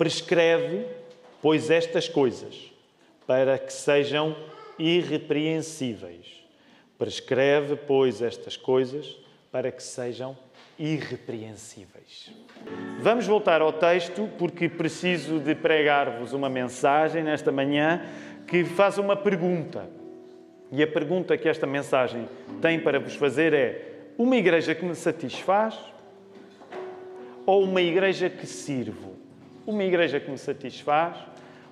Prescreve, pois, estas coisas, para que sejam irrepreensíveis. Prescreve, pois, estas coisas, para que sejam irrepreensíveis. Vamos voltar ao texto, porque preciso de pregar-vos uma mensagem nesta manhã que faz uma pergunta. E a pergunta que esta mensagem tem para vos fazer é: uma igreja que me satisfaz ou uma igreja que sirvo? Uma igreja que me satisfaz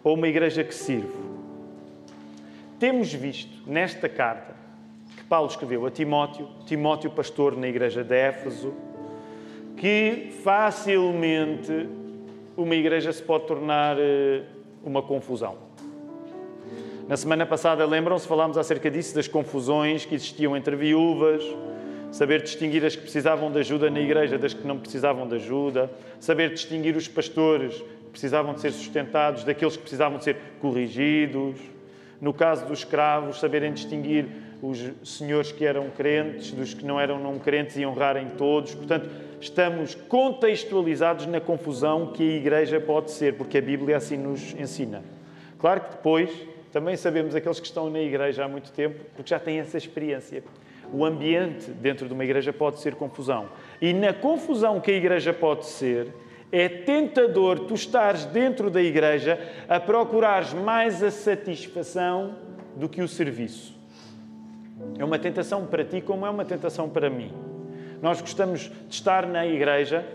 ou uma igreja que sirvo? Temos visto nesta carta que Paulo escreveu a Timóteo, Timóteo, pastor na igreja de Éfeso, que facilmente uma igreja se pode tornar eh, uma confusão. Na semana passada, lembram-se, falámos acerca disso, das confusões que existiam entre viúvas, saber distinguir as que precisavam de ajuda na igreja das que não precisavam de ajuda, saber distinguir os pastores que precisavam de ser sustentados daqueles que precisavam de ser corrigidos. No caso dos escravos, saberem distinguir os senhores que eram crentes dos que não eram não crentes e honrarem todos. Portanto, estamos contextualizados na confusão que a igreja pode ser, porque a Bíblia assim nos ensina. Claro que depois também sabemos aqueles que estão na igreja há muito tempo, porque já têm essa experiência. O ambiente dentro de uma igreja pode ser confusão. E na confusão que a igreja pode ser, é tentador tu estares dentro da igreja a procurares mais a satisfação do que o serviço. É uma tentação para ti, como é uma tentação para mim. Nós gostamos de estar na igreja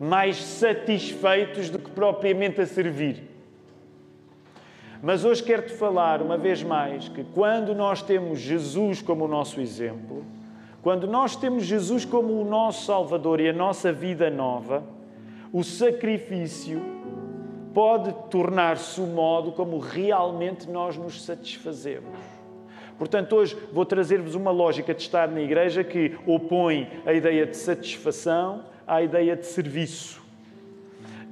mais satisfeitos do que propriamente a servir. Mas hoje quero-te falar uma vez mais que quando nós temos Jesus como o nosso exemplo, quando nós temos Jesus como o nosso Salvador e a nossa vida nova, o sacrifício pode tornar-se o modo como realmente nós nos satisfazemos. Portanto, hoje vou trazer-vos uma lógica de estar na igreja que opõe a ideia de satisfação à ideia de serviço.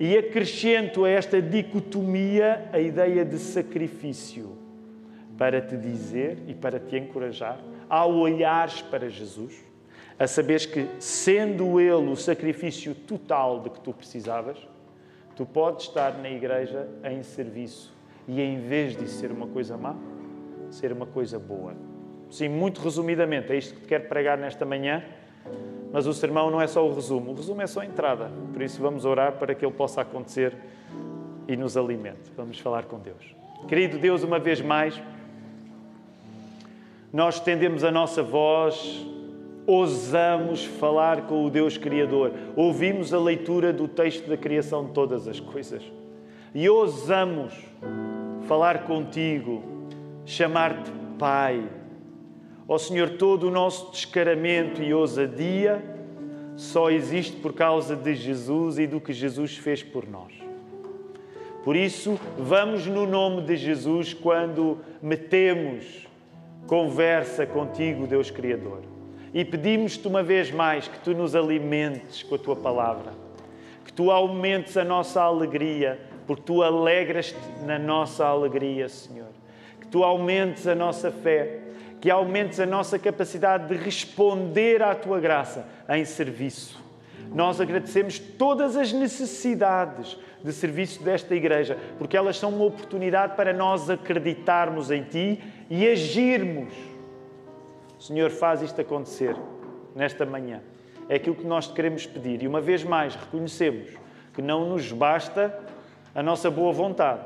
E acrescento a esta dicotomia a ideia de sacrifício, para te dizer e para te encorajar, ao olhares para Jesus, a saberes que, sendo Ele o sacrifício total de que tu precisavas, tu podes estar na igreja em serviço e, em vez de ser uma coisa má, ser uma coisa boa. Sim, muito resumidamente, é isto que te quero pregar nesta manhã, mas o sermão não é só o resumo, o resumo é só a entrada. Por isso, vamos orar para que ele possa acontecer e nos alimente. Vamos falar com Deus. Querido Deus, uma vez mais, nós estendemos a nossa voz, ousamos falar com o Deus Criador, ouvimos a leitura do texto da criação de todas as coisas e ousamos falar contigo chamar-te Pai. Ó oh, Senhor, todo o nosso descaramento e ousadia só existe por causa de Jesus e do que Jesus fez por nós. Por isso, vamos no nome de Jesus quando metemos conversa contigo, Deus Criador. E pedimos-te uma vez mais que tu nos alimentes com a tua palavra, que tu aumentes a nossa alegria, porque tu alegras-te na nossa alegria, Senhor tu aumentes a nossa fé, que aumentes a nossa capacidade de responder à tua graça em serviço. Nós agradecemos todas as necessidades de serviço desta igreja, porque elas são uma oportunidade para nós acreditarmos em ti e agirmos. Senhor, faz isto acontecer nesta manhã. É aquilo que nós te queremos pedir. E uma vez mais reconhecemos que não nos basta a nossa boa vontade,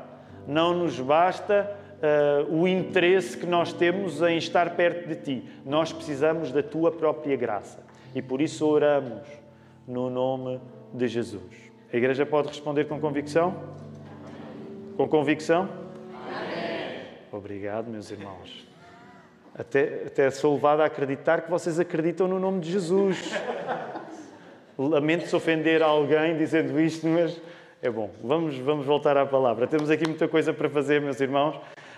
não nos basta uh, o interesse que nós temos em estar perto de Ti. Nós precisamos da Tua própria graça. E por isso oramos no nome de Jesus. A igreja pode responder com convicção? Com convicção? Amém. Obrigado, meus irmãos. Até, até sou levado a acreditar que vocês acreditam no nome de Jesus. Lamento se ofender alguém dizendo isto, mas é bom. Vamos, vamos voltar à palavra. Temos aqui muita coisa para fazer, meus irmãos.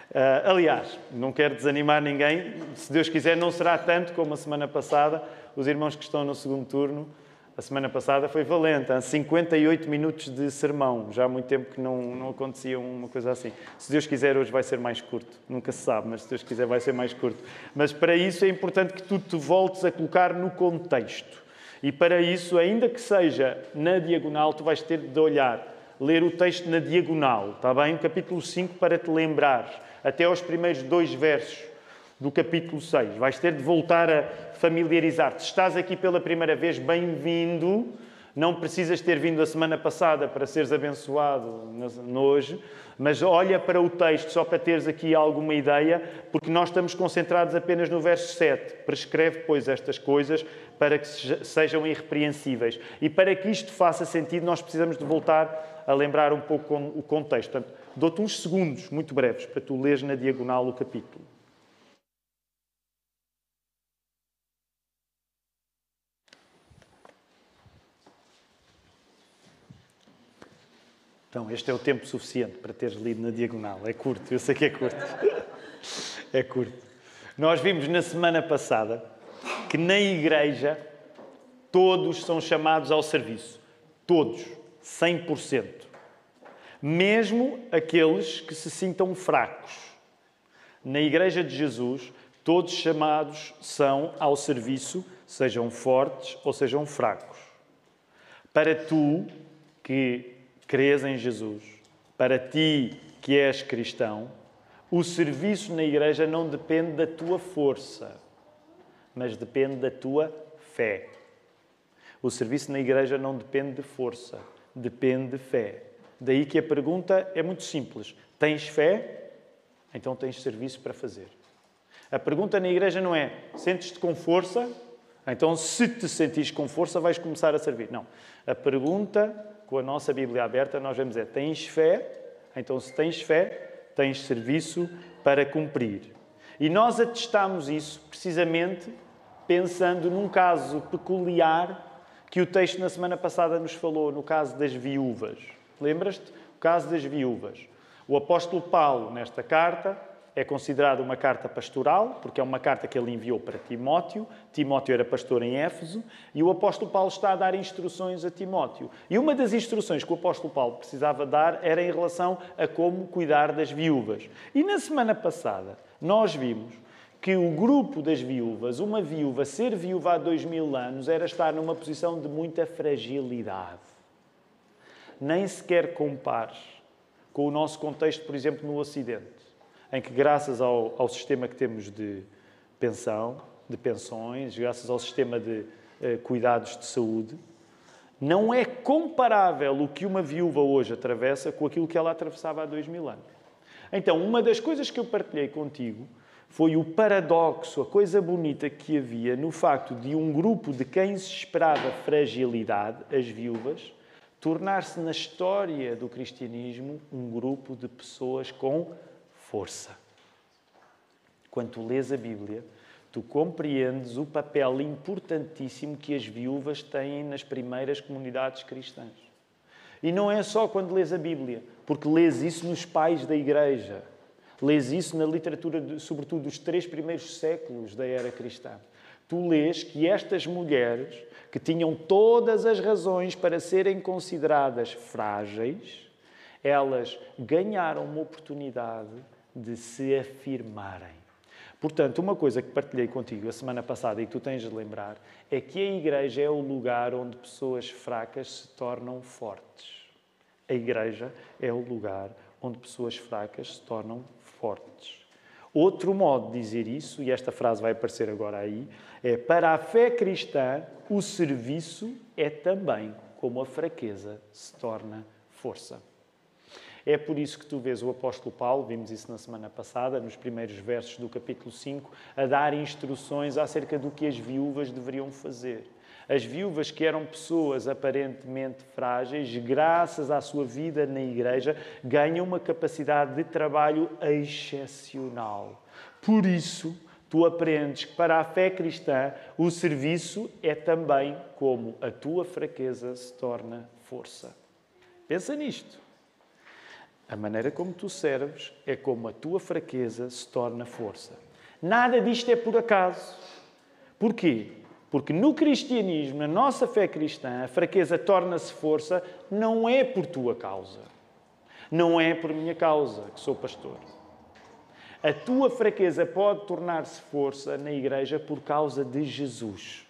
Uh, aliás, não quero desanimar ninguém, se Deus quiser, não será tanto como a semana passada. Os irmãos que estão no segundo turno, a semana passada foi valente, há 58 minutos de sermão. Já há muito tempo que não, não acontecia uma coisa assim. Se Deus quiser, hoje vai ser mais curto. Nunca se sabe, mas se Deus quiser, vai ser mais curto. Mas para isso é importante que tu te voltes a colocar no contexto. E para isso, ainda que seja na diagonal, tu vais ter de olhar ler o texto na diagonal, está bem? O capítulo 5 para te lembrar, até aos primeiros dois versos do capítulo 6. Vais ter de voltar a familiarizar-te. Estás aqui pela primeira vez, bem-vindo. Não precisas ter vindo a semana passada para seres abençoado hoje, mas olha para o texto só para teres aqui alguma ideia, porque nós estamos concentrados apenas no verso 7. Prescreve, pois, estas coisas para que sejam irrepreensíveis. E para que isto faça sentido, nós precisamos de voltar a lembrar um pouco o contexto. Portanto, dou-te uns segundos muito breves para tu leres na diagonal o capítulo. Então, este é o tempo suficiente para teres lido na diagonal. É curto, eu sei que é curto. É curto. Nós vimos na semana passada que na igreja todos são chamados ao serviço. Todos. 100%. Mesmo aqueles que se sintam fracos. Na igreja de Jesus, todos chamados são ao serviço, sejam fortes ou sejam fracos. Para tu, que crês em Jesus, para ti que és cristão, o serviço na igreja não depende da tua força, mas depende da tua fé. O serviço na igreja não depende de força, depende de fé. Daí que a pergunta é muito simples: tens fé? Então tens serviço para fazer. A pergunta na igreja não é: sentes-te com força? Então, se te sentires com força, vais começar a servir. Não. A pergunta com a nossa Bíblia aberta, nós vemos é: tens fé? Então, se tens fé, tens serviço para cumprir. E nós atestamos isso precisamente pensando num caso peculiar que o texto na semana passada nos falou, no caso das viúvas. Lembras-te? O caso das viúvas. O apóstolo Paulo, nesta carta, é considerado uma carta pastoral, porque é uma carta que ele enviou para Timóteo. Timóteo era pastor em Éfeso e o apóstolo Paulo está a dar instruções a Timóteo. E uma das instruções que o apóstolo Paulo precisava dar era em relação a como cuidar das viúvas. E na semana passada nós vimos que o grupo das viúvas, uma viúva ser viúva há dois mil anos, era estar numa posição de muita fragilidade. Nem sequer compares com o nosso contexto, por exemplo, no Ocidente em que, graças ao, ao sistema que temos de pensão, de pensões, graças ao sistema de eh, cuidados de saúde, não é comparável o que uma viúva hoje atravessa com aquilo que ela atravessava há dois mil anos. Então, uma das coisas que eu partilhei contigo foi o paradoxo, a coisa bonita que havia no facto de um grupo de quem se esperava fragilidade, as viúvas, tornar-se na história do cristianismo um grupo de pessoas com força. Quando tu lês a Bíblia, tu compreendes o papel importantíssimo que as viúvas têm nas primeiras comunidades cristãs. E não é só quando lês a Bíblia, porque lês isso nos pais da igreja, lês isso na literatura, sobretudo dos três primeiros séculos da era cristã. Tu lês que estas mulheres, que tinham todas as razões para serem consideradas frágeis, elas ganharam uma oportunidade de se afirmarem. Portanto, uma coisa que partilhei contigo a semana passada e que tu tens de lembrar é que a igreja é o lugar onde pessoas fracas se tornam fortes. A igreja é o lugar onde pessoas fracas se tornam fortes. Outro modo de dizer isso, e esta frase vai aparecer agora aí, é para a fé cristã, o serviço é também como a fraqueza se torna força. É por isso que tu vês o apóstolo Paulo, vimos isso na semana passada, nos primeiros versos do capítulo 5, a dar instruções acerca do que as viúvas deveriam fazer. As viúvas, que eram pessoas aparentemente frágeis, graças à sua vida na igreja, ganham uma capacidade de trabalho excepcional. Por isso, tu aprendes que para a fé cristã o serviço é também como a tua fraqueza se torna força. Pensa nisto. A maneira como tu serves é como a tua fraqueza se torna força. Nada disto é por acaso. Porquê? Porque no cristianismo, na nossa fé cristã, a fraqueza torna-se força não é por tua causa. Não é por minha causa, que sou pastor. A tua fraqueza pode tornar-se força na igreja por causa de Jesus.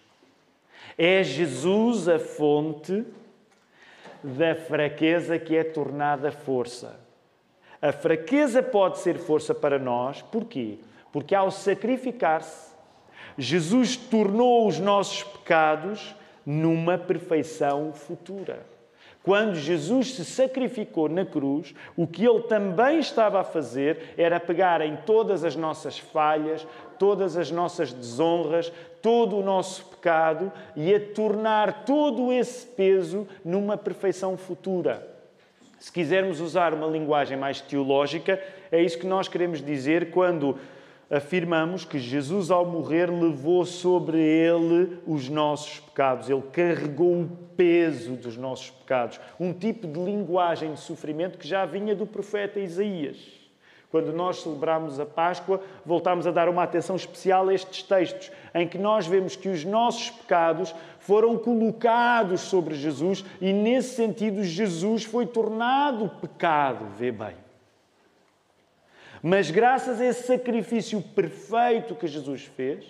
É Jesus a fonte da fraqueza que é tornada força. A fraqueza pode ser força para nós, porquê? Porque ao sacrificar-se, Jesus tornou os nossos pecados numa perfeição futura. Quando Jesus se sacrificou na cruz, o que ele também estava a fazer era pegar em todas as nossas falhas, todas as nossas desonras, todo o nosso pecado e a tornar todo esse peso numa perfeição futura. Se quisermos usar uma linguagem mais teológica, é isso que nós queremos dizer quando afirmamos que Jesus, ao morrer, levou sobre ele os nossos pecados. Ele carregou o peso dos nossos pecados. Um tipo de linguagem de sofrimento que já vinha do profeta Isaías. Quando nós celebramos a Páscoa, voltamos a dar uma atenção especial a estes textos, em que nós vemos que os nossos pecados foram colocados sobre Jesus e, nesse sentido, Jesus foi tornado pecado. Vê bem. Mas graças a esse sacrifício perfeito que Jesus fez,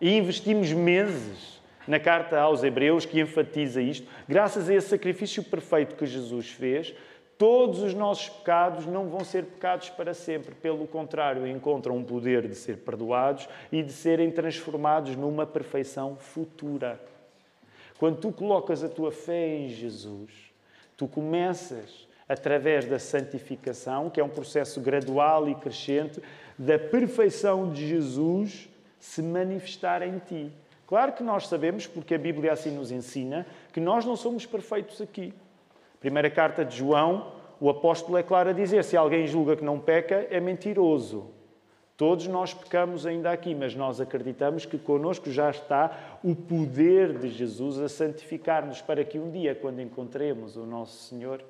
e investimos meses na carta aos Hebreus que enfatiza isto, graças a esse sacrifício perfeito que Jesus fez, todos os nossos pecados não vão ser pecados para sempre. Pelo contrário, encontram um poder de ser perdoados e de serem transformados numa perfeição futura. Quando tu colocas a tua fé em Jesus, tu começas através da santificação, que é um processo gradual e crescente, da perfeição de Jesus se manifestar em ti. Claro que nós sabemos, porque a Bíblia assim nos ensina, que nós não somos perfeitos aqui. Primeira carta de João, o apóstolo é claro a dizer: se alguém julga que não peca, é mentiroso. Todos nós pecamos ainda aqui, mas nós acreditamos que conosco já está o poder de Jesus a santificar-nos para que um dia, quando encontremos o nosso Senhor,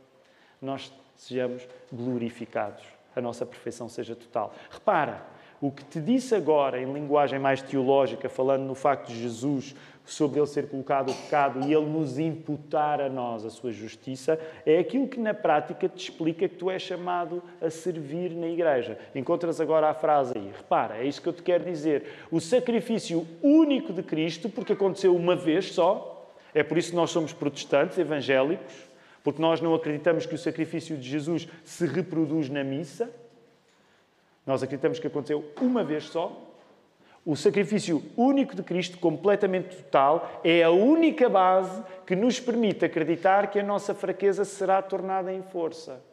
nós sejamos glorificados, a nossa perfeição seja total. Repara, o que te disse agora, em linguagem mais teológica, falando no facto de Jesus, sobre ele ser colocado o pecado e ele nos imputar a nós a sua justiça, é aquilo que na prática te explica que tu és chamado a servir na igreja. Encontras agora a frase aí. Repara, é isso que eu te quero dizer. O sacrifício único de Cristo, porque aconteceu uma vez só, é por isso que nós somos protestantes, evangélicos, porque nós não acreditamos que o sacrifício de Jesus se reproduz na missa. Nós acreditamos que aconteceu uma vez só. O sacrifício único de Cristo, completamente total, é a única base que nos permite acreditar que a nossa fraqueza será tornada em força.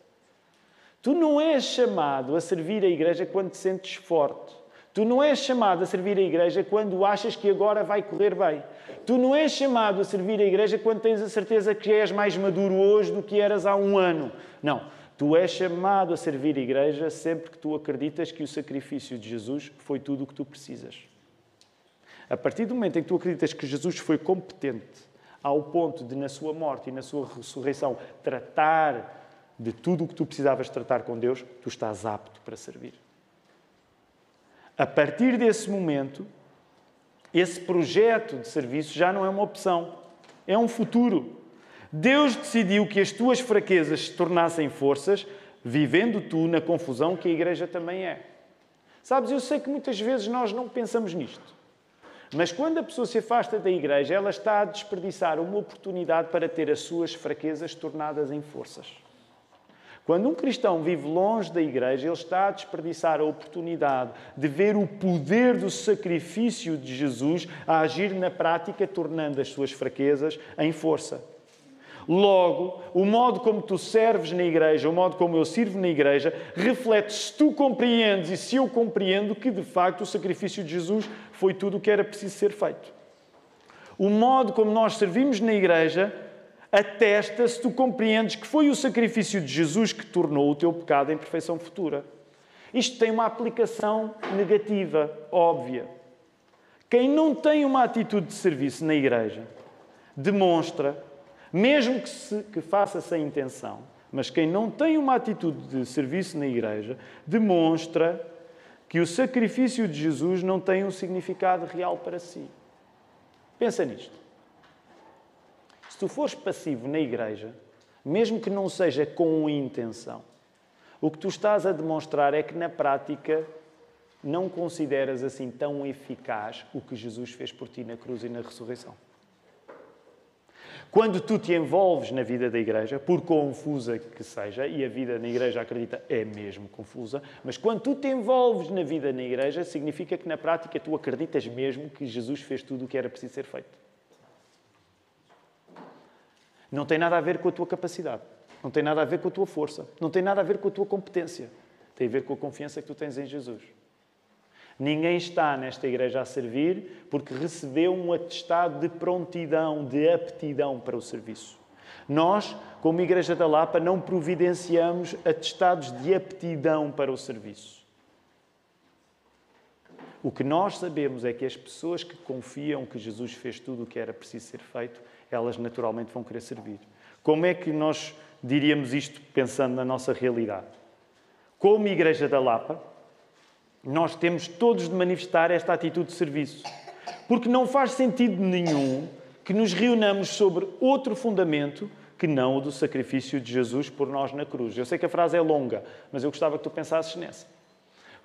Tu não és chamado a servir a igreja quando te sentes forte. Tu não és chamado a servir a igreja quando achas que agora vai correr bem. Tu não és chamado a servir a igreja quando tens a certeza que és mais maduro hoje do que eras há um ano. Não. Tu és chamado a servir a igreja sempre que tu acreditas que o sacrifício de Jesus foi tudo o que tu precisas. A partir do momento em que tu acreditas que Jesus foi competente ao ponto de, na sua morte e na sua ressurreição, tratar de tudo o que tu precisavas tratar com Deus, tu estás apto para servir. A partir desse momento, esse projeto de serviço já não é uma opção, é um futuro. Deus decidiu que as tuas fraquezas se tornassem forças, vivendo tu na confusão que a igreja também é. Sabes, eu sei que muitas vezes nós não pensamos nisto. Mas quando a pessoa se afasta da igreja, ela está a desperdiçar uma oportunidade para ter as suas fraquezas tornadas em forças. Quando um cristão vive longe da igreja, ele está a desperdiçar a oportunidade de ver o poder do sacrifício de Jesus a agir na prática, tornando as suas fraquezas em força. Logo, o modo como tu serves na igreja, o modo como eu sirvo na igreja, reflete se tu compreendes e se eu compreendo que de facto o sacrifício de Jesus foi tudo o que era preciso ser feito. O modo como nós servimos na igreja atesta se tu compreendes que foi o sacrifício de Jesus que tornou o teu pecado em perfeição futura. Isto tem uma aplicação negativa, óbvia. Quem não tem uma atitude de serviço na igreja demonstra, mesmo que, se, que faça sem intenção, mas quem não tem uma atitude de serviço na igreja demonstra que o sacrifício de Jesus não tem um significado real para si. Pensa nisto tu fores passivo na igreja, mesmo que não seja com intenção, o que tu estás a demonstrar é que na prática não consideras assim tão eficaz o que Jesus fez por ti na cruz e na ressurreição. Quando tu te envolves na vida da igreja, por confusa que seja, e a vida na igreja, acredita, é mesmo confusa, mas quando tu te envolves na vida na igreja, significa que na prática tu acreditas mesmo que Jesus fez tudo o que era preciso ser feito. Não tem nada a ver com a tua capacidade, não tem nada a ver com a tua força, não tem nada a ver com a tua competência, tem a ver com a confiança que tu tens em Jesus. Ninguém está nesta igreja a servir porque recebeu um atestado de prontidão, de aptidão para o serviço. Nós, como Igreja da Lapa, não providenciamos atestados de aptidão para o serviço. O que nós sabemos é que as pessoas que confiam que Jesus fez tudo o que era preciso ser feito, elas naturalmente vão querer servir. Como é que nós diríamos isto pensando na nossa realidade? Como Igreja da Lapa, nós temos todos de manifestar esta atitude de serviço. Porque não faz sentido nenhum que nos reunamos sobre outro fundamento que não o do sacrifício de Jesus por nós na cruz. Eu sei que a frase é longa, mas eu gostava que tu pensasses nessa.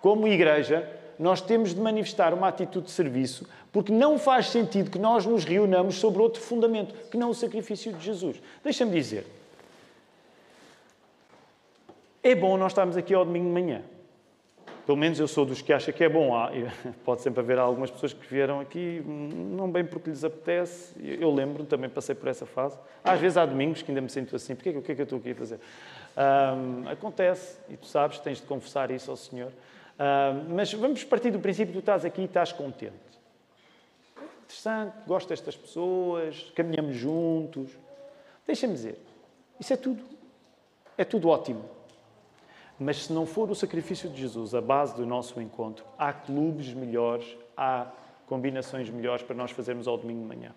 Como igreja, nós temos de manifestar uma atitude de serviço, porque não faz sentido que nós nos reunamos sobre outro fundamento que não o sacrifício de Jesus. Deixa-me dizer. É bom nós estarmos aqui ao domingo de manhã. Pelo menos eu sou dos que acha que é bom. Pode sempre haver algumas pessoas que vieram aqui, não bem porque lhes apetece. Eu lembro, também passei por essa fase. Às vezes há domingos que ainda me sinto assim: porque, o que é que eu estou aqui a fazer? Um, acontece, e tu sabes, tens de confessar isso ao Senhor. Um, mas vamos partir do princípio que tu estás aqui e estás contente. Interessante, gosto destas pessoas, caminhamos juntos. Deixa-me dizer, isso é tudo. É tudo ótimo. Mas se não for o sacrifício de Jesus a base do nosso encontro, há clubes melhores, há combinações melhores para nós fazermos ao domingo de manhã.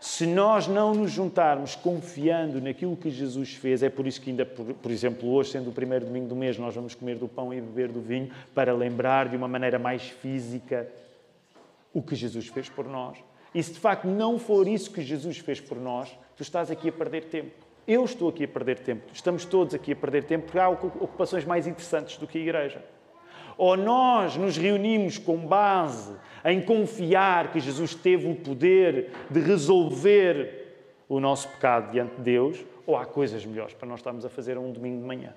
Se nós não nos juntarmos confiando naquilo que Jesus fez, é por isso que ainda, por, por, exemplo, hoje, sendo o primeiro domingo do mês, nós vamos comer do pão e beber do vinho para lembrar de uma maneira mais física o que Jesus fez por nós. E se de facto não for isso que Jesus fez por nós, tu estás aqui a perder tempo. Eu estou aqui a perder tempo, estamos todos aqui a perder tempo, porque há ocupações mais interessantes do que a igreja. Ou nós nos reunimos com base em confiar que Jesus teve o poder de resolver o nosso pecado diante de Deus, ou há coisas melhores para nós estarmos a fazer um domingo de manhã.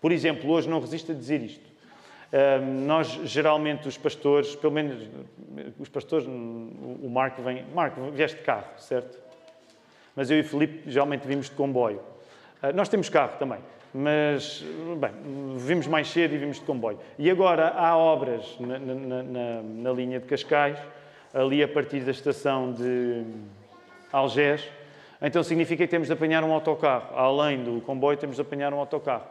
Por exemplo, hoje não resisto a dizer isto. nós, geralmente, os pastores, pelo menos os pastores, o Marco vem. Marco, vieste de carro, certo? mas eu e Felipe geralmente vimos de comboio. Uh, nós temos carro também, mas, bem, vimos mais cedo e vimos de comboio. E agora há obras na, na, na, na linha de Cascais, ali a partir da estação de Algés, então significa que temos de apanhar um autocarro. Além do comboio, temos de apanhar um autocarro.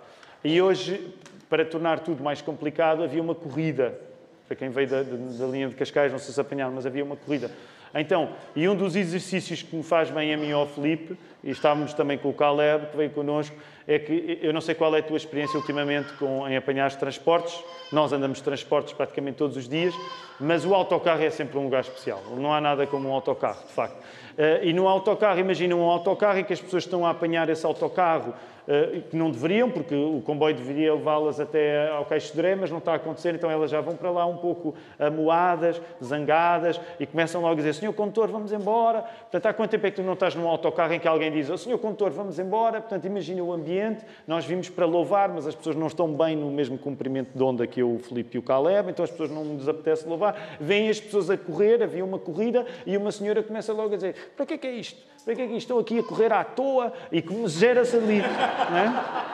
E hoje, para tornar tudo mais complicado, havia uma corrida. Para quem veio da, da linha de Cascais, não sei se apanharam, mas havia uma corrida. Então, e um dos exercícios que me faz bem a mim ao Felipe, e estávamos também com o Caleb, que veio connosco, é que eu não sei qual é a tua experiência ultimamente com, em apanhar os transportes. Nós andamos transportes praticamente todos os dias, mas o autocarro é sempre um lugar especial. Não há nada como um autocarro, de facto. Uh, e no autocarro, imagina um autocarro em que as pessoas estão a apanhar esse autocarro eh, que não deveriam, porque o comboio deveria levá-las até ao Caixo de Dré, mas não está a acontecer, então elas já vão para lá um pouco amoadas, zangadas, e começam logo a dizer, senhor condutor, vamos embora. Portanto, há quanto tempo é que tu não estás num autocarro em que alguém diz, oh, senhor condutor, vamos embora? Portanto, imagina o ambiente, nós vimos para louvar, mas as pessoas não estão bem no mesmo comprimento de onda que eu, o Filipe e o Caleb, então as pessoas não nos apetece louvar. Vêm as pessoas a correr, havia uma corrida, e uma senhora começa logo a dizer, para que é que é isto? Para que é que estão aqui a correr à toa? E como gera-se ali. É?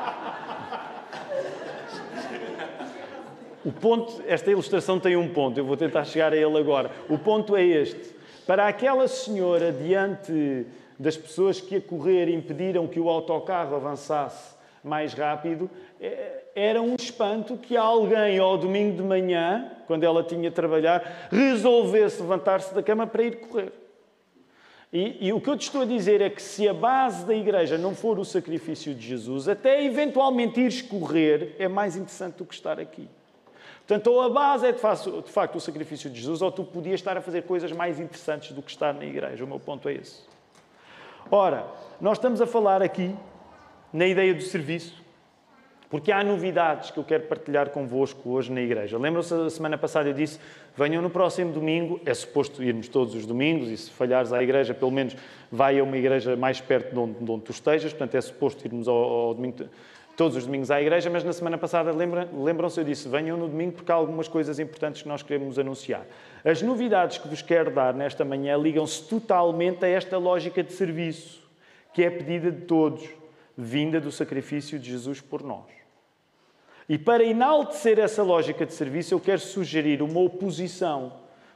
O ponto, esta ilustração tem um ponto, eu vou tentar chegar a ele agora. O ponto é este. Para aquela senhora, diante das pessoas que a correr impediram que o autocarro avançasse mais rápido, é, era um espanto que alguém, ao domingo de manhã, quando ela tinha de trabalhar, resolvesse levantar-se da cama para ir correr. E, e, o que eu te estou a dizer é que se a base da igreja não for o sacrifício de Jesus, até eventualmente ires correr é mais interessante do que estar aqui. Portanto, ou a base é de facto, de facto o sacrifício de Jesus, ou tu podias estar a fazer coisas mais interessantes do que estar na igreja. O meu ponto é esse. Ora, nós estamos a falar aqui na ideia do serviço, Porque há novidades que eu quero partilhar convosco hoje na igreja. Lembram-se, a semana passada eu disse, venham no próximo domingo, é suposto irmos todos os domingos, e se falhares à igreja, pelo menos vai a uma igreja mais perto de onde, de onde tu estejas, portanto é suposto irmos ao, ao domingo todos os domingos à igreja, mas na semana passada lembram-se, eu disse, venham no domingo porque há algumas coisas importantes que nós queremos anunciar. As novidades que vos quero dar nesta manhã ligam-se totalmente a esta lógica de serviço, que é pedida de todos, vinda do sacrifício de Jesus por nós. E para enaltecer essa lógica de serviço, eu quero sugerir uma oposição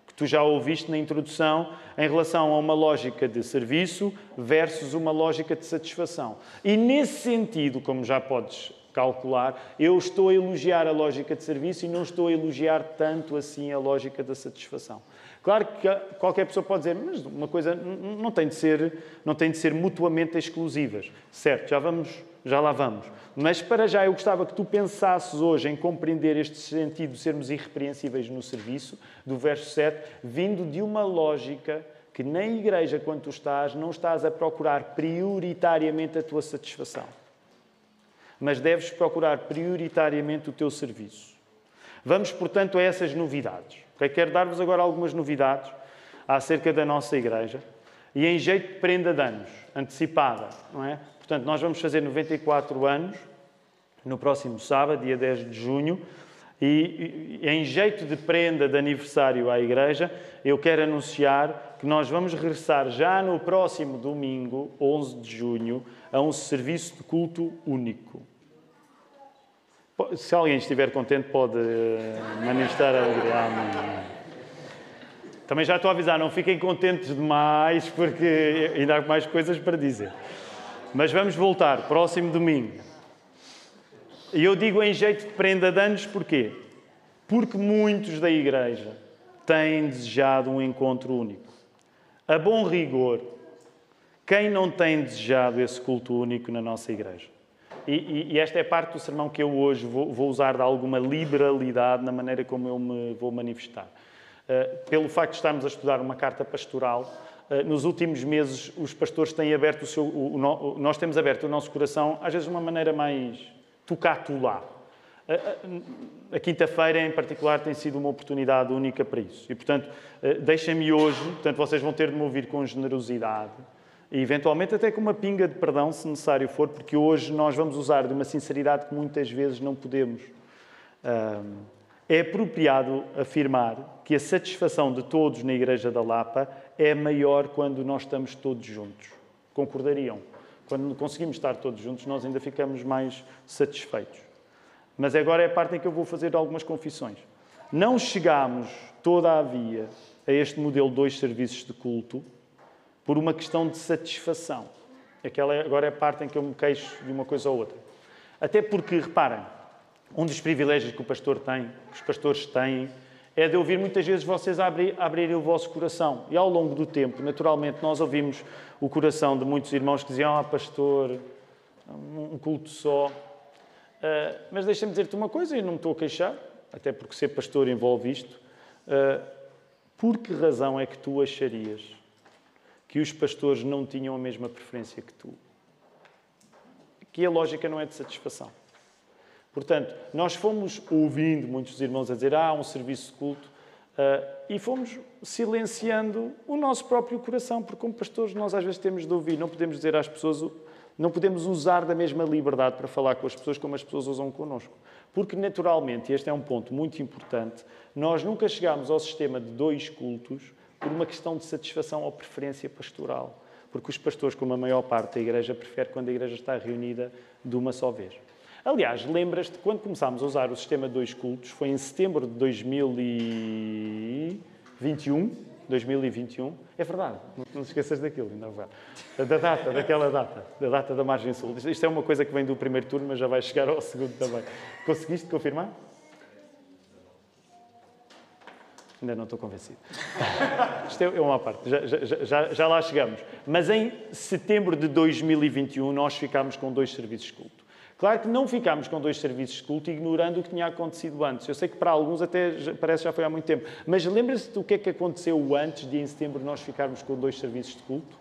que tu já ouviste na introdução em relação a uma lógica de serviço versus uma lógica de satisfação. E nesse sentido, como já podes calcular, eu estou a elogiar a lógica de serviço e não estou a elogiar tanto assim a lógica da satisfação. Claro que qualquer pessoa pode dizer, mas uma coisa não tem de ser, não tem de ser mutuamente exclusivas. Certo, já vamos, já lá vamos. Mas para já eu gostava que tu pensasses hoje em compreender este sentido de sermos irrepreensíveis no serviço, do verso 7, vindo de uma lógica que na igreja, quando tu estás, não estás a procurar prioritariamente a tua satisfação, mas deves procurar prioritariamente o teu serviço. Vamos, portanto, a essas novidades. Okay? Quero dar-vos agora algumas novidades acerca da nossa igreja e em jeito de prenda de anos, antecipada, não é? Portanto, nós vamos fazer 94 anos no próximo sábado, dia 10 de junho, e, em jeito de prenda de aniversário à Igreja, eu quero anunciar que nós vamos regressar já no próximo domingo, 11 de junho, a um serviço de culto único. Se alguém estiver contente, pode eh, manifestar alegria. Também já estou a avisar, não fiquem contentes demais, porque ainda há mais coisas para dizer. Mas vamos voltar, próximo domingo. E eu digo em jeito de prenda de anos porquê? Porque muitos da igreja têm desejado um encontro único. A bom rigor, quem não tem desejado esse culto único na nossa igreja? E, e, e esta é parte do sermão que eu hoje vou, vou, usar de alguma liberalidade na maneira como eu me vou manifestar. Uh, pelo facto de estarmos a estudar uma carta pastoral, nos últimos meses os pastores têm aberto o seu, o, o, nós temos aberto o nosso coração, às vezes de uma maneira mais tocatulá. A, a, a quinta-feira, em particular, tem sido uma oportunidade única para isso. E, portanto, eh, deixem-me hoje, portanto, vocês vão ter de me ouvir com generosidade e, eventualmente, até com uma pinga de perdão, se necessário for, porque hoje nós vamos usar de uma sinceridade que muitas vezes não podemos. É apropriado afirmar que a satisfação de todos na Igreja da Lapa é maior quando nós estamos todos juntos. Concordariam? Quando conseguimos estar todos juntos, nós ainda ficamos mais satisfeitos. Mas agora é a parte em que eu vou fazer algumas confissões. Não chegámos, todavia, a este modelo de dois serviços de culto por uma questão de satisfação. Aquela agora é a parte em que eu me queixo de uma coisa ou outra. Até porque, reparem, um dos privilégios que o pastor tem, que os pastores têm, é de ouvir muitas vezes vocês abrir, abrirem o vosso coração. E ao longo do tempo, naturalmente, nós ouvimos o coração de muitos irmãos que diziam: Ah, pastor, um culto só. Uh, mas deixa-me dizer-te uma coisa, e não me estou a queixar, até porque ser pastor envolve isto. Uh, por que razão é que tu acharias que os pastores não tinham a mesma preferência que tu? Que a lógica não é de satisfação. Portanto, nós fomos ouvindo muitos irmãos a dizer ah, um serviço de culto uh, e fomos silenciando o nosso próprio coração, porque como pastores nós às vezes temos de ouvir, não podemos dizer às pessoas, não podemos usar da mesma liberdade para falar com as pessoas como as pessoas usam connosco. Porque naturalmente, e este é um ponto muito importante, nós nunca chegamos ao sistema de dois cultos por uma questão de satisfação ou preferência pastoral. Porque os pastores, como a maior parte da igreja, preferem quando a igreja está reunida de uma só vez. Aliás, lembras-te, quando começámos a usar o sistema de dois cultos, foi em setembro de 2021, 2021, é verdade, não, te esqueças daquilo, ainda vai. Da data, daquela data, da data da margem sul. Isto é uma coisa que vem do primeiro turno, mas já vai chegar ao segundo também. Conseguiste confirmar? Ainda não estou convencido. Isto é uma parte, já, já, já, já lá chegamos. Mas em setembro de 2021 nós ficámos com dois serviços de culto. Claro que não ficámos com dois serviços de culto ignorando o que tinha acontecido antes. Eu sei que para alguns até parece que já foi há muito tempo. Mas lembra-se do que é que aconteceu antes de em setembro nós ficarmos com dois serviços de culto?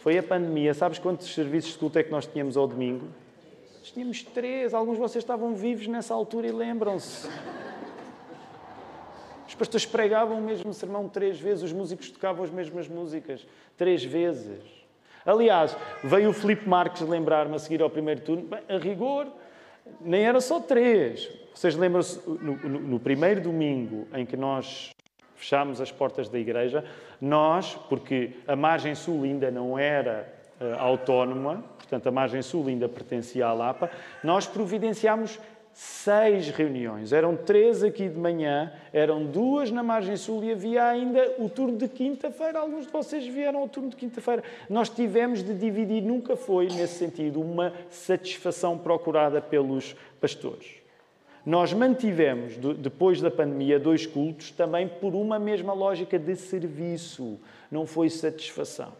Foi a pandemia. Sabes quantos serviços de culto é que nós tínhamos ao domingo? tínhamos três. Alguns de vocês estavam vivos nessa altura e lembram-se. Os pastores pregavam o mesmo sermão três vezes, os músicos tocavam as mesmas músicas três vezes. Aliás, veio o Filipe Marques lembrar-me a seguir ao primeiro turno, bem, a rigor, nem era só três. Vocês lembram-se, no, no, no, primeiro domingo em que nós fechámos as portas da igreja, nós, porque a margem sul ainda não era uh, autónoma, portanto a margem sul ainda pertencia à Lapa, nós providenciámos seis reuniões. Eram três aqui de manhã, eram duas na margem sul e havia ainda o turno de quinta-feira. Alguns de vocês vieram ao turno de quinta-feira. Nós tivemos de dividir, nunca foi, nesse sentido, uma satisfação procurada pelos pastores. Nós mantivemos, depois da pandemia, dois cultos também por uma mesma lógica de serviço. Não foi satisfação.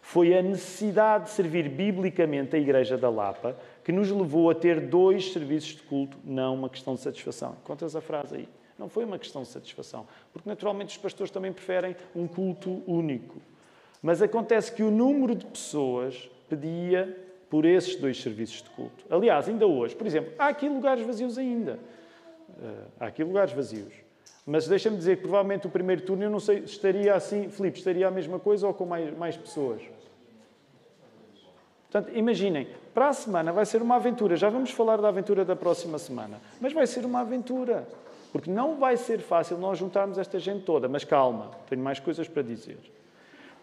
Foi a necessidade de servir biblicamente a Igreja da Lapa que nos levou a ter dois serviços de culto, não uma questão de satisfação. Contas a frase aí. Não foi uma questão de satisfação, porque naturalmente os pastores também preferem um culto único. Mas acontece que o número de pessoas pedia por esses dois serviços de culto. Aliás, ainda hoje, por exemplo, há aqui lugares vazios ainda. Eh, há aqui lugares vazios. Mas deixa-me dizer que provavelmente o primeiro turno, eu não sei, estaria assim, Filipe, estaria a mesma coisa ou com mais, mais pessoas? Portanto, imaginem, para a semana vai ser uma aventura. Já vamos falar da aventura da próxima semana. Mas vai ser uma aventura. Porque não vai ser fácil nós juntarmos esta gente toda. Mas calma, tenho mais coisas para dizer.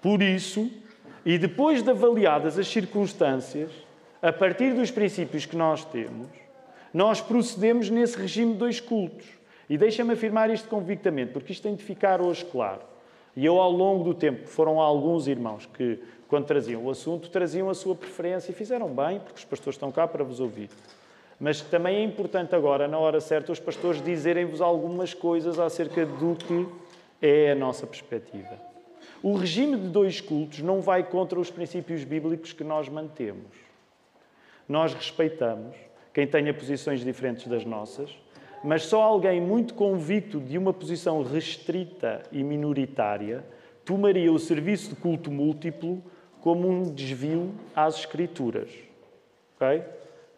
Por isso, e depois de avaliadas as circunstâncias, a partir dos princípios que nós temos, nós procedemos nesse regime de dois cultos. E deixa-me afirmar isto convictamente, porque isto tem de ficar hoje claro. E eu, ao longo do tempo, foram alguns irmãos que quando traziam o assunto, traziam a sua preferência e fizeram bem, porque os pastores estão cá para vos ouvir. Mas também é importante agora, na hora certa, os pastores dizerem-vos algumas coisas acerca do que é a nossa perspectiva. O regime de dois cultos não vai contra os princípios bíblicos que nós mantemos. Nós respeitamos quem tenha posições diferentes das nossas, mas só alguém muito convicto de uma posição restrita e minoritária tomaria o serviço de culto múltiplo como um desvio às Escrituras. Okay?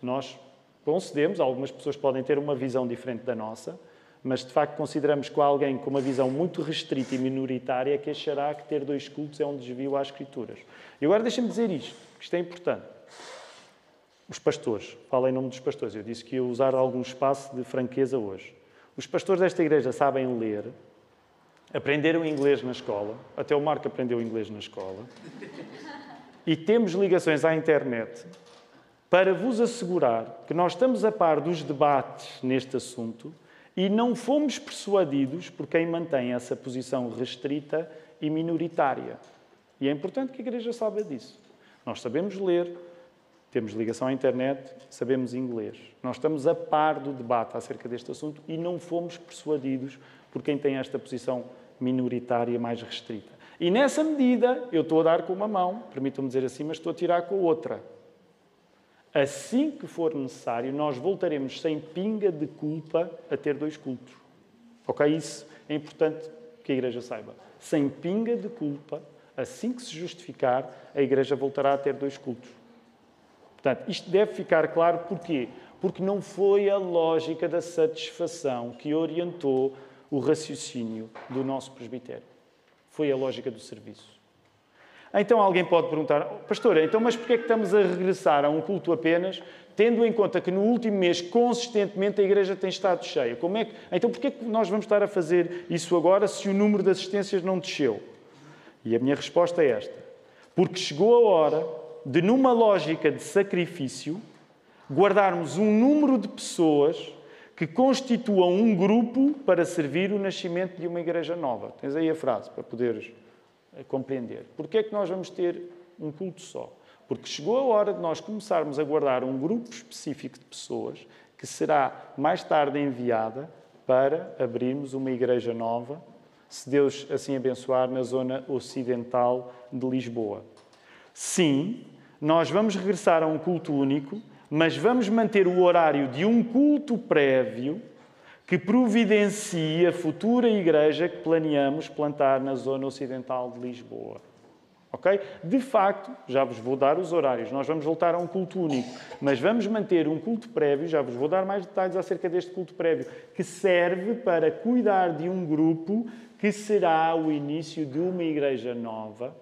Nós concedemos, algumas pessoas podem ter uma visão diferente da nossa, mas de facto consideramos que alguém com uma visão muito restrita e minoritária que achará que ter dois cultos é um desvio às Escrituras. E agora deixem-me dizer isto, que isto é importante. Os pastores, falo em nome dos pastores, eu disse que ia usar algum espaço de franqueza hoje. Os pastores desta igreja sabem ler, aprenderam inglês na escola, até o Marco aprendeu inglês na escola, e temos ligações à internet para vos assegurar que nós estamos a par dos debates neste assunto e não fomos persuadidos por quem mantém essa posição restrita e minoritária. E é importante que a Igreja saiba disso. Nós sabemos ler, temos ligação à internet, sabemos inglês. Nós estamos a par do debate acerca deste assunto e não fomos persuadidos por quem tem esta posição minoritária mais restrita. E nessa medida, eu estou a dar com uma mão, permitam-me dizer assim, mas estou a tirar com a outra. Assim que for necessário, nós voltaremos sem pinga de culpa a ter dois cultos. Ok? Isso é importante que a Igreja saiba. Sem pinga de culpa, assim que se justificar, a Igreja voltará a ter dois cultos. Portanto, isto deve ficar claro porquê? Porque não foi a lógica da satisfação que orientou o raciocínio do nosso presbitério. Foi a lógica do serviço. Então alguém pode perguntar, pastor, então mas porquê é que estamos a regressar a um culto apenas, tendo em conta que no último mês, consistentemente, a igreja tem estado cheia? Como é que, então porquê é que nós vamos estar a fazer isso agora se o número de assistências não desceu? E a minha resposta é esta. Porque chegou a hora de, numa lógica de sacrifício, guardarmos um número de pessoas que constituam um grupo para servir o nascimento de uma igreja nova. Tens aí a frase para poderes eh, compreender. Porquê é que nós vamos ter um culto só? Porque chegou a hora de nós começarmos a guardar um grupo específico de pessoas que será mais tarde enviada para abrirmos uma igreja nova, se Deus assim abençoar, na zona ocidental de Lisboa. Sim, nós vamos regressar a um culto único mas vamos manter o horário de um culto prévio que providencia a futura igreja que planeamos plantar na zona ocidental de Lisboa. Ok? De facto, já vos vou dar os horários. Nós vamos voltar a um culto único, mas vamos manter um culto prévio. Já vos vou dar mais detalhes acerca deste culto prévio, que serve para cuidar de um grupo que será o início de uma igreja nova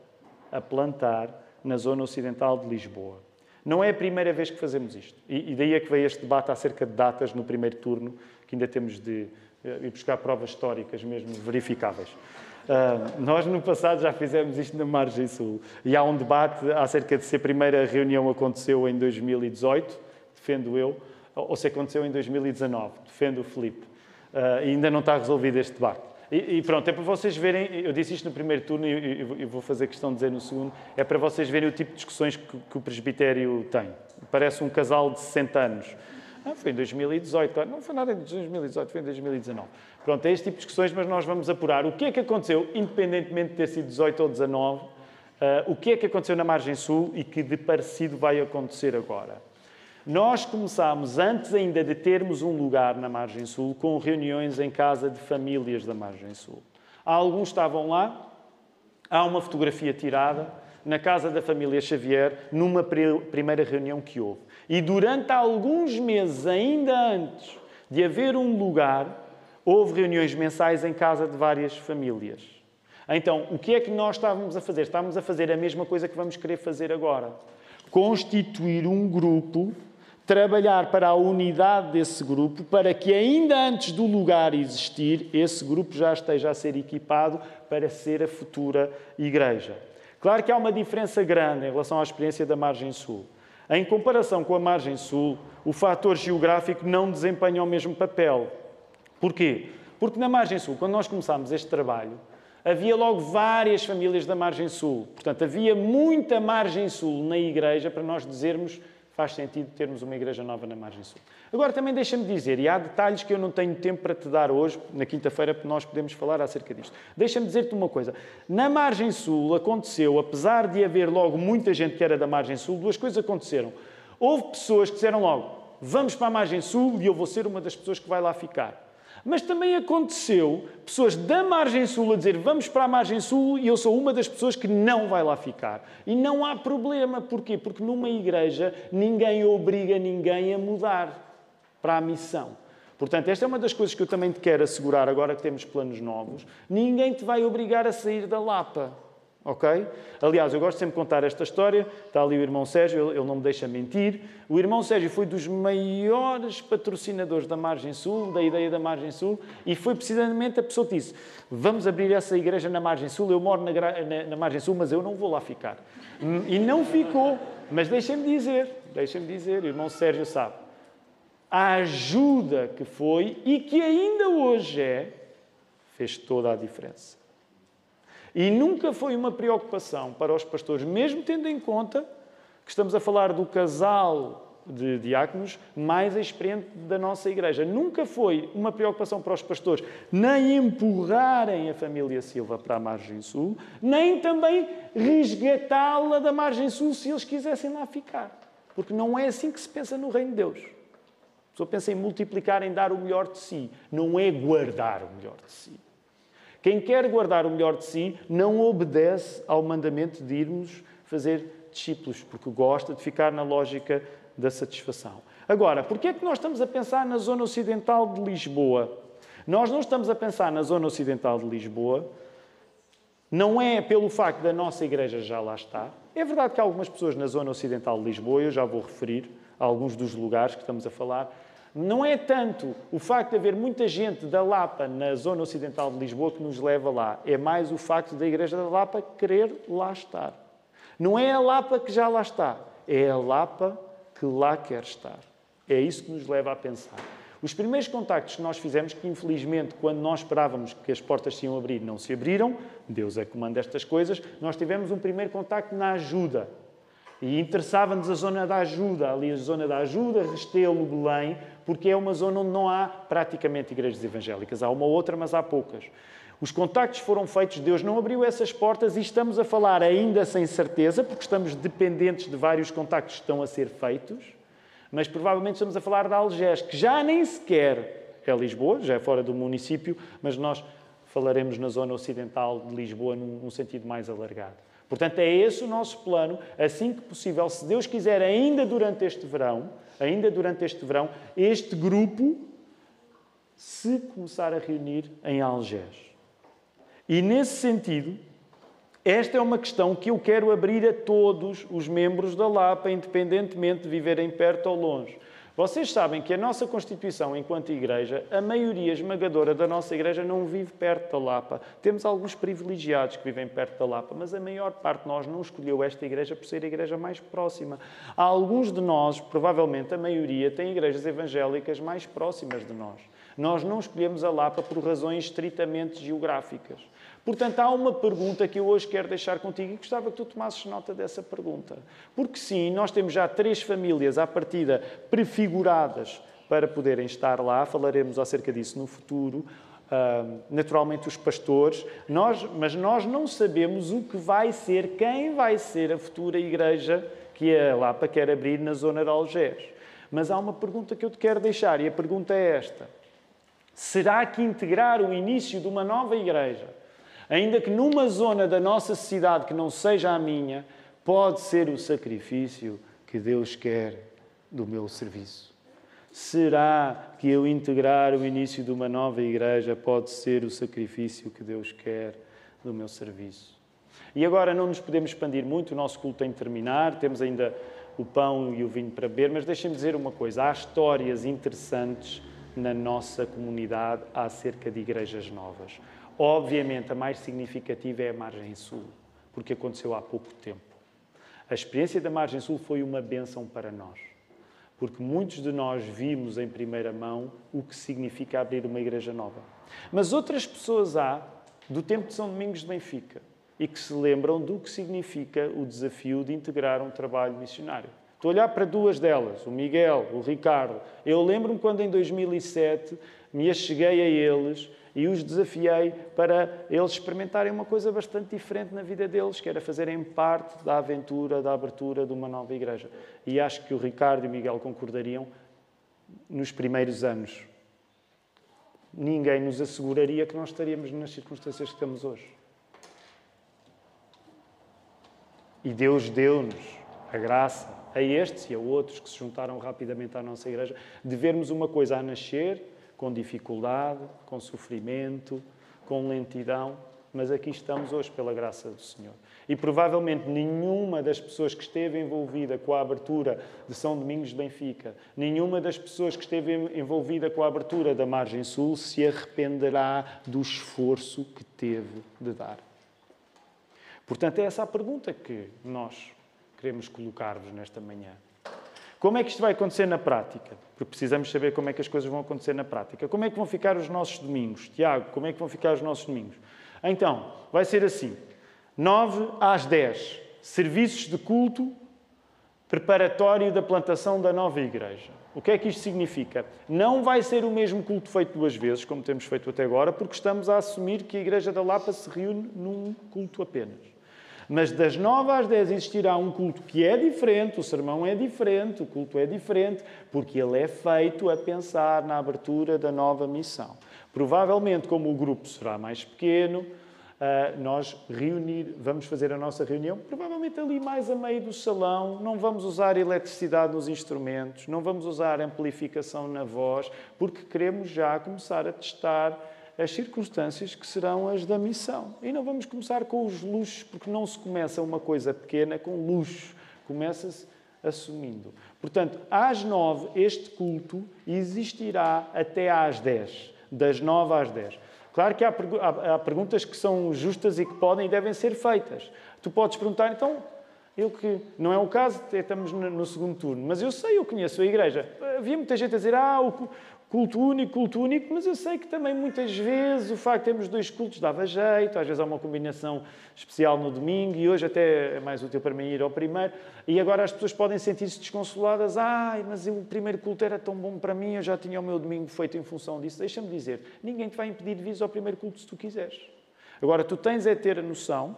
a plantar na zona ocidental de Lisboa. Não é a primeira vez que fazemos isto. E daí é que veio este debate acerca de datas no primeiro turno, que ainda temos de eh, ir buscar provas históricas mesmo verificáveis. Uh, nós no passado já fizemos isto na Margem Sul e há um debate acerca de se a primeira reunião aconteceu em 2018, defendo eu, ou se aconteceu em 2019, defendo o Felipe. Uh, e ainda não está resolvido este debate. E, e, pronto, é para vocês verem, eu disse isto no primeiro turno e, e vou fazer questão de dizer no segundo, é para vocês verem o tipo de discussões que, que o presbitério tem. Parece um casal de 60 anos. Ah, foi em 2018, não foi nada em 2018, foi em 2019. Pronto, é este tipo de discussões, mas nós vamos apurar o que é que aconteceu, independentemente de ter sido 18 ou 19, uh, ah, o que é que aconteceu na margem sul e que de parecido vai acontecer agora. Nós começámos, antes ainda de termos um lugar na margem sul, com reuniões em casa de famílias da margem sul. Alguns estavam lá, há uma fotografia tirada na casa da família Xavier, numa primeira reunião que houve. E durante alguns meses, ainda antes de haver um lugar, houve reuniões mensais em casa de várias famílias. Então, o que é que nós estávamos a fazer? Estávamos a fazer a mesma coisa que vamos querer fazer agora. Constituir um grupo, trabalhar para a unidade desse grupo, para que ainda antes do lugar existir, esse grupo já esteja a ser equipado para ser a futura igreja. Claro que há uma diferença grande em relação à experiência da margem sul. Em comparação com a margem sul, o fator geográfico não desempenha o mesmo papel. Porquê? Porque na margem sul, quando nós começámos este trabalho, havia logo várias famílias da margem sul. Portanto, havia muita margem sul na igreja para nós dizermos faz sentido termos uma igreja nova na margem sul. Agora também deixa-me dizer, e há detalhes que eu não tenho tempo para te dar hoje, na quinta-feira, nós podemos falar acerca disto. Deixa-me dizer-te uma coisa. Na margem sul aconteceu, apesar de haver logo muita gente que era da margem sul, duas coisas aconteceram. Houve pessoas que disseram logo, vamos para a margem sul e eu vou ser uma das pessoas que vai lá ficar. Mas também aconteceu pessoas da margem sul a dizer vamos para a margem sul e eu sou uma das pessoas que não vai lá ficar. E não há problema. Porquê? Porque numa igreja ninguém obriga ninguém a mudar para a missão. Portanto, esta é uma das coisas que eu também te quero assegurar agora que temos planos novos. Ninguém te vai obrigar a sair da Lapa. Ok? Aliás, eu gosto sempre de contar esta história. Está ali o irmão Sérgio, ele não me deixa mentir. O irmão Sérgio foi dos maiores patrocinadores da Margem Sul, da ideia da Margem Sul, e foi precisamente a pessoa que disse: Vamos abrir essa igreja na Margem Sul. Eu moro na, na, na Margem Sul, mas eu não vou lá ficar. E não ficou. Mas deixem-me dizer, deixem-me dizer, o irmão Sérgio sabe. A ajuda que foi e que ainda hoje é, fez toda a diferença. E nunca foi uma preocupação para os pastores, mesmo tendo em conta que estamos a falar do casal de diáconos mais experiente da nossa igreja. Nunca foi uma preocupação para os pastores nem empurrarem a família Silva para a margem sul, nem também resgatá-la da margem sul se eles quisessem lá ficar. Porque não é assim que se pensa no reino de Deus. A pessoa pensa em multiplicar, em dar o melhor de si, não é guardar o melhor de si. Quem quer guardar o melhor de si não obedece ao mandamento de irmos fazer discípulos, porque gosta de ficar na lógica da satisfação. Agora, por que é que nós estamos a pensar na zona ocidental de Lisboa? Nós não estamos a pensar na zona ocidental de Lisboa, não é pelo facto da nossa igreja já lá estar. É verdade que há algumas pessoas na zona ocidental de Lisboa, eu já vou referir a alguns dos lugares que estamos a falar, não é tanto o facto de haver muita gente da Lapa na zona ocidental de Lisboa que nos leva lá, é mais o facto da Igreja da Lapa querer lá estar. Não é a Lapa que já lá está, é a Lapa que lá quer estar. É isso que nos leva a pensar. Os primeiros contactos que nós fizemos, que infelizmente, quando nós esperávamos que as portas se iam abrir, não se abriram, Deus é que comanda estas coisas, nós tivemos um primeiro contacto na ajuda. E interessava-nos a zona da ajuda, ali a zona da ajuda, Restelo, Belém, porque é uma zona onde não há praticamente igrejas evangélicas. Há uma outra, mas há poucas. Os contactos foram feitos, Deus não abriu essas portas e estamos a falar ainda sem certeza, porque estamos dependentes de vários contactos que estão a ser feitos, mas provavelmente estamos a falar da Algés, que já nem sequer é Lisboa, já é fora do município, mas nós falaremos na zona ocidental de Lisboa num sentido mais alargado. Portanto, é esse o nosso plano, assim que possível, se Deus quiser, ainda durante este verão, ainda durante este verão, este grupo se começar a reunir em Algés. E nesse sentido, esta é uma questão que eu quero abrir a todos os membros da Lapa, independentemente de viverem perto ou longe. Vocês sabem que a nossa Constituição, enquanto Igreja, a maioria esmagadora da nossa Igreja não vive perto da Lapa. Temos alguns privilegiados que vivem perto da Lapa, mas a maior parte de nós não escolheu esta Igreja por ser a Igreja mais próxima. Há alguns de nós, provavelmente a maioria, têm igrejas evangélicas mais próximas de nós. Nós não escolhemos a Lapa por razões estritamente geográficas. Portanto, há uma pergunta que eu hoje quero deixar contigo e gostava que tu tomasses nota dessa pergunta. Porque sim, nós temos já três famílias à partida prefiguradas para poderem estar lá, falaremos acerca disso no futuro. Uh, naturalmente, os pastores, nós, mas nós não sabemos o que vai ser, quem vai ser a futura igreja que a Lapa quer abrir na zona de Algés. Mas há uma pergunta que eu te quero deixar e a pergunta é esta: será que integrar o início de uma nova igreja ainda que numa zona da nossa cidade que não seja a minha, pode ser o sacrifício que Deus quer do meu serviço. Será que eu integrar o início de uma nova igreja pode ser o sacrifício que Deus quer do meu serviço? E agora não nos podemos expandir muito, o nosso culto tem de terminar, temos ainda o pão e o vinho para beber, mas deixem-me dizer uma coisa: há histórias interessantes na nossa comunidade acerca de igrejas novas. Obviamente, a mais significativa é a margem sul, porque aconteceu há pouco tempo. A experiência da margem sul foi uma bênção para nós, porque muitos de nós vimos em primeira mão o que significa abrir uma igreja nova. Mas outras pessoas há, do tempo de São Domingos de Benfica, e que se lembram do que significa o desafio de integrar um trabalho missionário. Estou a olhar para duas delas, o Miguel, o Ricardo. Eu lembro-me quando em 2007 me acheguei a eles e os desafiei para eles experimentarem uma coisa bastante diferente na vida deles, que era fazerem parte da aventura, da abertura de uma nova igreja. E acho que o Ricardo e o Miguel concordariam nos primeiros anos. Ninguém nos asseguraria que nós estaríamos nas circunstâncias que estamos hoje. E Deus deu-nos a graça a estes e a outros que se juntaram rapidamente à nossa igreja de vermos uma coisa a nascer com dificuldade, com sofrimento, com lentidão, mas aqui estamos hoje pela graça do Senhor. E provavelmente nenhuma das pessoas que esteve envolvida com a abertura de São Domingos de Benfica, nenhuma das pessoas que esteve envolvida com a abertura da Margem Sul se arrependerá do esforço que teve de dar. Portanto, é essa a pergunta que nós queremos colocar-vos nesta manhã. Como é que isto vai acontecer na prática? Porque precisamos saber como é que as coisas vão acontecer na prática. Como é que vão ficar os nossos domingos? Tiago, como é que vão ficar os nossos domingos? Então, vai ser assim: 9 às 10, serviços de culto preparatório da plantação da nova igreja. O que é que isto significa? Não vai ser o mesmo culto feito duas vezes, como temos feito até agora, porque estamos a assumir que a Igreja da Lapa se reúne num culto apenas. Mas das 9 às 10 existirá um culto que é diferente, o sermão é diferente, o culto é diferente, porque ele é feito a pensar na abertura da nova missão. Provavelmente, como o grupo será mais pequeno, ah, nós reunir, vamos fazer a nossa reunião, provavelmente ali mais a meio do salão, não vamos usar eletricidade nos instrumentos, não vamos usar amplificação na voz, porque queremos já começar a testar as circunstâncias que serão as da missão. E não vamos começar com os luxos, porque não se começa uma coisa pequena com luxo, começa-se assumindo. Portanto, às nove, este culto existirá até às dez, das nove às dez. Claro que há, perguntas que são justas e que podem e devem ser feitas. Tu podes perguntar, então, eu que não é o caso, estamos no segundo turno, mas eu sei, eu conheço a igreja. Havia muita gente a dizer: ah, o, culto único, culto único, mas eu sei que também muitas vezes o facto de termos dois cultos dava jeito, às vezes há uma combinação especial no domingo e hoje até é mais útil para mim ir ao primeiro. E agora as pessoas podem sentir-se desconsoladas. Ai, mas o primeiro culto era tão bom para mim, eu já tinha o meu domingo feito em função disso. Deixa-me dizer, ninguém te vai impedir de vir ao primeiro culto se tu quiseres. Agora, tu tens é ter a noção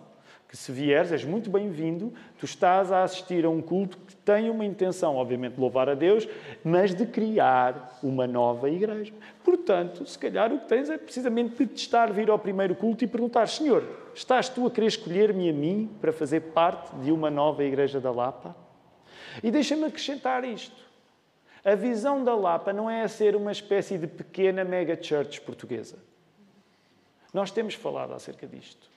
que se vieres, és muito bem-vindo, tu estás a assistir a um culto que tem uma intenção, obviamente, de louvar a Deus, mas de criar uma nova igreja. Portanto, se calhar o que tens é precisamente de testar vir ao primeiro culto e perguntar: Senhor, estás tu a querer escolher-me a mim para fazer parte de uma nova igreja da Lapa? E deixa-me acrescentar isto. A visão da Lapa não é a ser uma espécie de pequena mega church portuguesa. Nós temos falado acerca disto.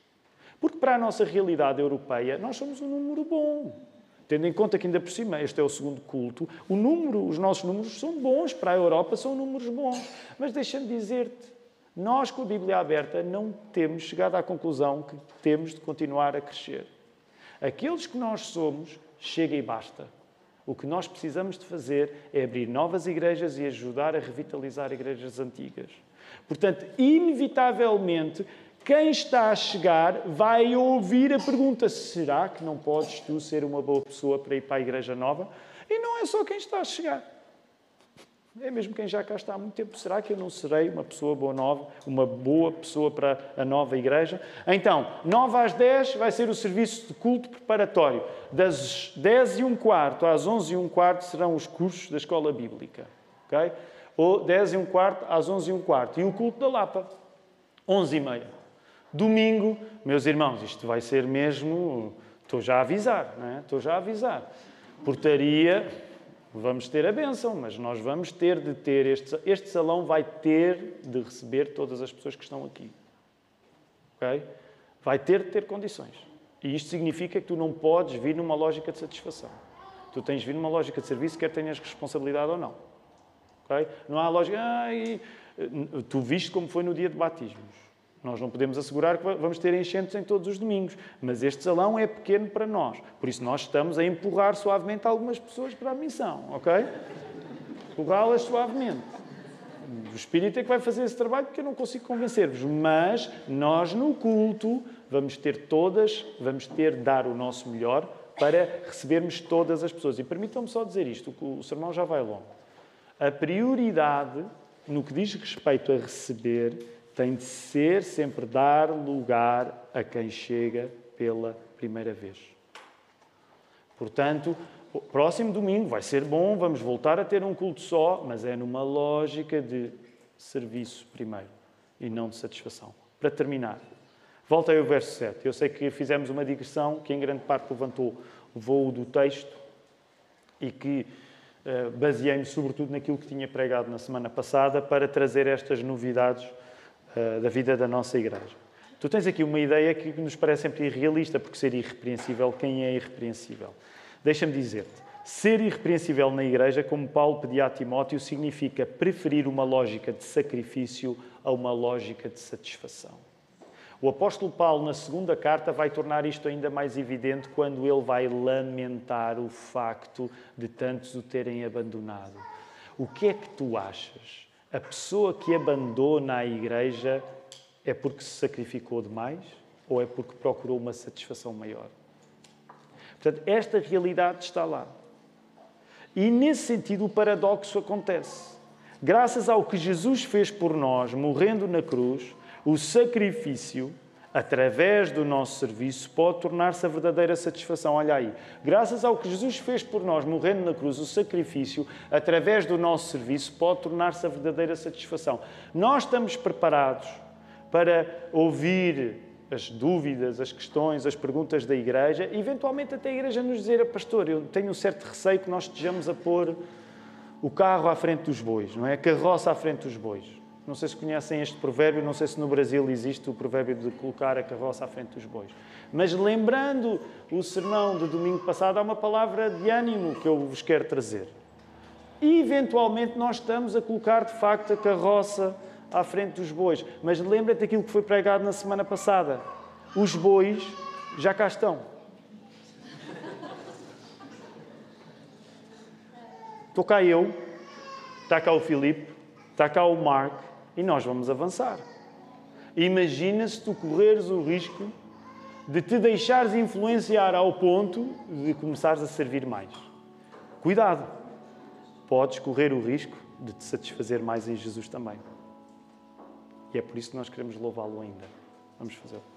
Porque para a nossa realidade europeia, nós somos um número bom. Tendo em conta que ainda por cima este é o segundo culto, o número, os nossos números são bons para a Europa, são números bons. Mas deixa-me dizer-te, nós com a Bíblia aberta não temos chegado à conclusão que temos de continuar a crescer. Aqueles que nós somos, chega e basta. O que nós precisamos de fazer é abrir novas igrejas e ajudar a revitalizar igrejas antigas. Portanto, inevitavelmente, quem está a chegar vai ouvir a pergunta: será que não podes tu ser uma boa pessoa para ir para a igreja nova? E não é só quem está a chegar. É mesmo quem já cá está há muito tempo. Será que eu não serei uma pessoa boa nova, uma boa pessoa para a nova igreja? Então, 9 às 10 vai ser o serviço de culto preparatório. Das 10 e um quarto às 11 e um quarto serão os cursos da escola bíblica. Okay? Ou 10 e um quarto às 11 e um quarto. E o culto da Lapa, 11 e meia. Domingo, meus irmãos, isto vai ser mesmo. Estou já a avisar, não é? Estou já a avisar. Portaria, vamos ter a bênção, mas nós vamos ter de ter. Este, este salão vai ter de receber todas as pessoas que estão aqui. Ok? Vai ter de ter condições. E isto significa que tu não podes vir numa lógica de satisfação. Tu tens de vir numa lógica de serviço, quer tenhas responsabilidade ou não. Okay? Não há lógica. Ai, tu viste como foi no dia de batismos. Nós não podemos assegurar que vamos ter enchentes em todos os domingos, mas este salão é pequeno para nós. Por isso, nós estamos a empurrar suavemente algumas pessoas para a missão, ok? Empurrá-las suavemente. O Espírito é que vai fazer esse trabalho porque eu não consigo convencer-vos. Mas nós, no culto, vamos ter todas, vamos ter dar o nosso melhor para recebermos todas as pessoas. E permitam-me só dizer isto, o sermão já vai longo. A prioridade, no que diz respeito a receber, tem de ser sempre dar lugar a quem chega pela primeira vez. Portanto, próximo domingo vai ser bom, vamos voltar a ter um culto só, mas é numa lógica de serviço primeiro e não de satisfação. Para terminar, volta aí ao verso 7. Eu sei que fizemos uma digressão que em grande parte levantou o voo do texto e que uh, baseei-me sobretudo naquilo que tinha pregado na semana passada para trazer estas novidades da vida da nossa igreja. Tu tens aqui uma ideia que nos parece sempre irrealista, porque ser irrepreensível, quem é irrepreensível? Deixa-me dizer-te, ser irrepreensível na igreja, como Paulo pedia a Timóteo, significa preferir uma lógica de sacrifício a uma lógica de satisfação. O apóstolo Paulo, na segunda carta, vai tornar isto ainda mais evidente quando ele vai lamentar o facto de tantos o terem abandonado. O que é que tu achas? A pessoa que abandona a igreja é porque se sacrificou demais ou é porque procurou uma satisfação maior? Portanto, esta realidade está lá. E nesse sentido o paradoxo acontece. Graças ao que Jesus fez por nós, morrendo na cruz, o sacrifício através do nosso serviço, pode tornar-se a verdadeira satisfação. Olha aí, graças ao que Jesus fez por nós, morrendo na cruz, o sacrifício, através do nosso serviço, pode tornar-se a verdadeira satisfação. Nós estamos preparados para ouvir as dúvidas, as questões, as perguntas da igreja, e eventualmente até a igreja nos dizer, pastor, eu tenho um certo receio que nós estejamos a pôr o carro à frente dos bois, não é? A carroça à frente dos bois. Não sei se conhecem este provérbio, não sei se no Brasil existe o provérbio de colocar a carroça à frente dos bois. Mas lembrando o sermão de domingo passado, há uma palavra de ânimo que eu vos quero trazer. E eventualmente nós estamos a colocar de facto a carroça à frente dos bois. Mas lembra-te daquilo que foi pregado na semana passada. Os bois já cá estão. Estou cá eu, está cá o Filipe, está cá o Mark, e nós vamos avançar. Imagina se tu correres o risco de te deixares influenciar ao ponto de começares a servir mais. Cuidado, podes correr o risco de te satisfazer mais em Jesus também. E é por isso que nós queremos louvá-lo ainda. Vamos fazê-lo.